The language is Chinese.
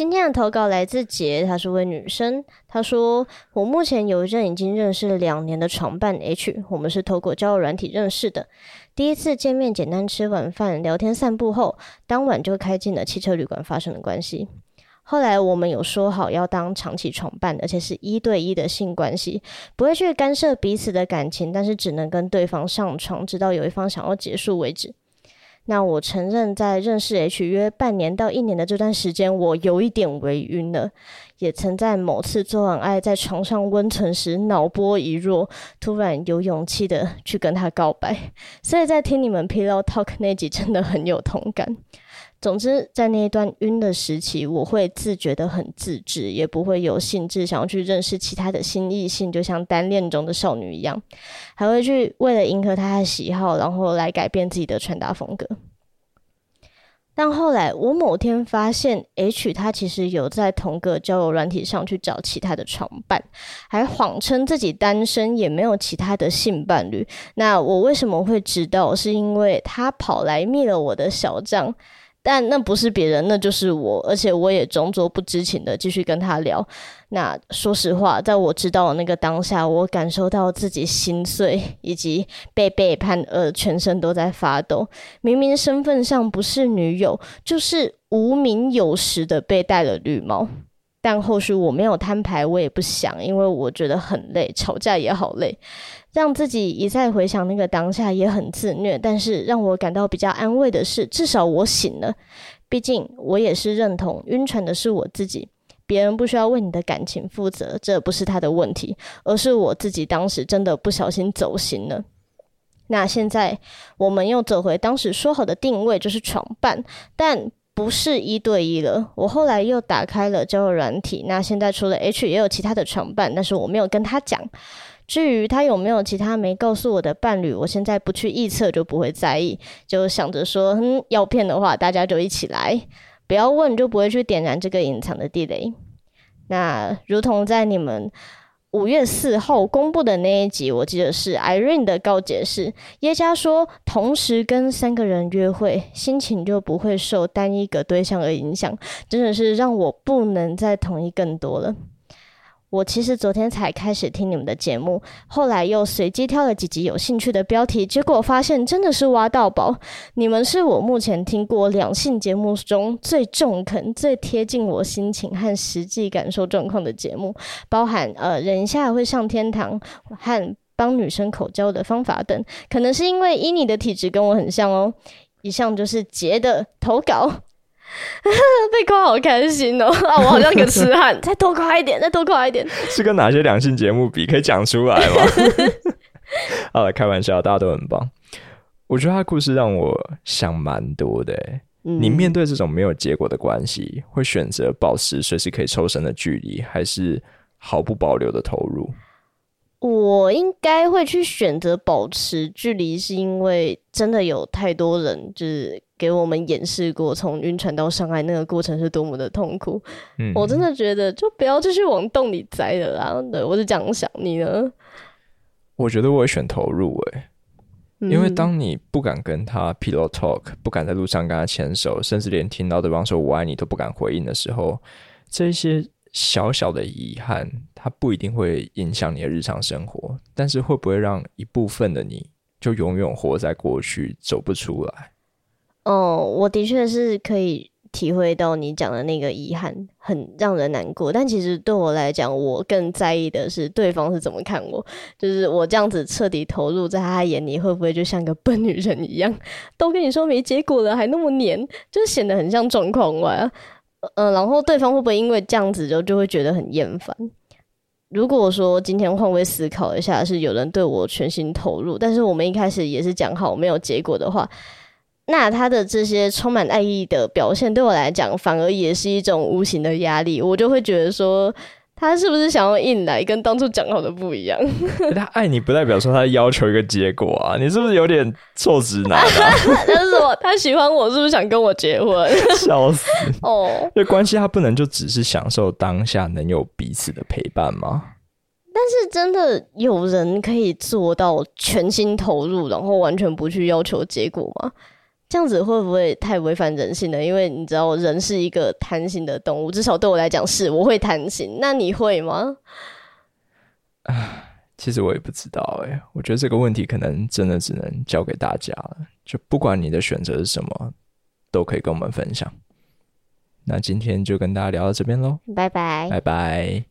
今天的投稿来自杰，她是位女生。她说：“我目前有一任已经认识两年的床伴 H，我们是透过交友软体认识的。第一次见面，简单吃晚饭、聊天、散步后，当晚就开进了汽车旅馆，发生了关系。后来我们有说好要当长期床伴，而且是一对一的性关系，不会去干涉彼此的感情，但是只能跟对方上床，直到有一方想要结束为止。”那我承认，在认识 H 约半年到一年的这段时间，我有一点微晕了，也曾在某次做完爱在床上温存时，脑波一弱，突然有勇气的去跟他告白。所以在听你们 Pillow Talk 那集，真的很有同感。总之，在那一段晕的时期，我会自觉的很自制，也不会有兴致想要去认识其他的新异性，就像单恋中的少女一样，还会去为了迎合他的喜好，然后来改变自己的穿搭风格。但后来，我某天发现，H 他其实有在同个交友软体上去找其他的床伴，还谎称自己单身，也没有其他的性伴侣。那我为什么会知道？是因为他跑来密了我的小账。但那不是别人，那就是我，而且我也装作不知情的继续跟他聊。那说实话，在我知道的那个当下，我感受到自己心碎，以及被背叛，而全身都在发抖。明明身份上不是女友，就是无名有实的被戴了绿帽。但后续我没有摊牌，我也不想，因为我觉得很累，吵架也好累。让自己一再回想那个当下也很自虐，但是让我感到比较安慰的是，至少我醒了。毕竟我也是认同晕船的是我自己，别人不需要为你的感情负责，这不是他的问题，而是我自己当时真的不小心走心了。那现在我们又走回当时说好的定位，就是床伴，但不是一对一了。我后来又打开了交友软体，那现在除了 H 也有其他的床伴，但是我没有跟他讲。至于他有没有其他没告诉我的伴侣，我现在不去预测就不会在意，就想着说，嗯，要骗的话，大家就一起来，不要问就不会去点燃这个隐藏的地雷。那如同在你们五月四号公布的那一集，我记得是 Irene 的告解是，耶加说，同时跟三个人约会，心情就不会受单一个对象而影响，真的是让我不能再同意更多了。我其实昨天才开始听你们的节目，后来又随机挑了几集有兴趣的标题，结果发现真的是挖到宝。你们是我目前听过两性节目中最中肯、最贴近我心情和实际感受状况的节目，包含呃忍一下会上天堂和帮女生口交的方法等。可能是因为伊你的体质跟我很像哦。以上就是杰的投稿。被夸好开心哦！啊，我好像个痴汉，再多夸一点，再多夸一点。是跟哪些两性节目比？可以讲出来吗？好了，开玩笑，大家都很棒。我觉得他的故事让我想蛮多的。你面对这种没有结果的关系，会选择保持随时可以抽身的距离，还是毫不保留的投入？我应该会去选择保持距离，是因为真的有太多人就是。给我们演示过从晕船到上岸那个过程是多么的痛苦，我真的觉得就不要继续往洞里栽了啦。对我是这样想，你呢？我觉得我会选投入诶，因为当你不敢跟他 pillow talk，不敢在路上跟他牵手，甚至连听到对方说我爱你都不敢回应的时候，这些小小的遗憾，它不一定会影响你的日常生活，但是会不会让一部分的你就永远活在过去，走不出来？哦，我的确是可以体会到你讲的那个遗憾，很让人难过。但其实对我来讲，我更在意的是对方是怎么看我。就是我这样子彻底投入在他眼里，会不会就像个笨女人一样？都跟你说没结果了，还那么黏，就显得很像状况外。嗯，然后对方会不会因为这样子就就会觉得很厌烦？如果说今天换位思考一下，是有人对我全心投入，但是我们一开始也是讲好没有结果的话。那他的这些充满爱意的表现，对我来讲，反而也是一种无形的压力。我就会觉得说，他是不是想要硬来，跟当初讲好的不一样？他爱你，不代表说他要求一个结果啊！你是不是有点臭直男？但是我他喜欢我，是不是想跟我结婚？笑死！哦，因为关系他不能就只是享受当下能有彼此的陪伴吗？但是真的有人可以做到全心投入，然后完全不去要求结果吗？这样子会不会太违反人性了？因为你知道，人是一个贪心的动物，至少对我来讲是，我会贪心。那你会吗？啊，其实我也不知道哎。我觉得这个问题可能真的只能交给大家了。就不管你的选择是什么，都可以跟我们分享。那今天就跟大家聊到这边喽，拜拜，拜拜。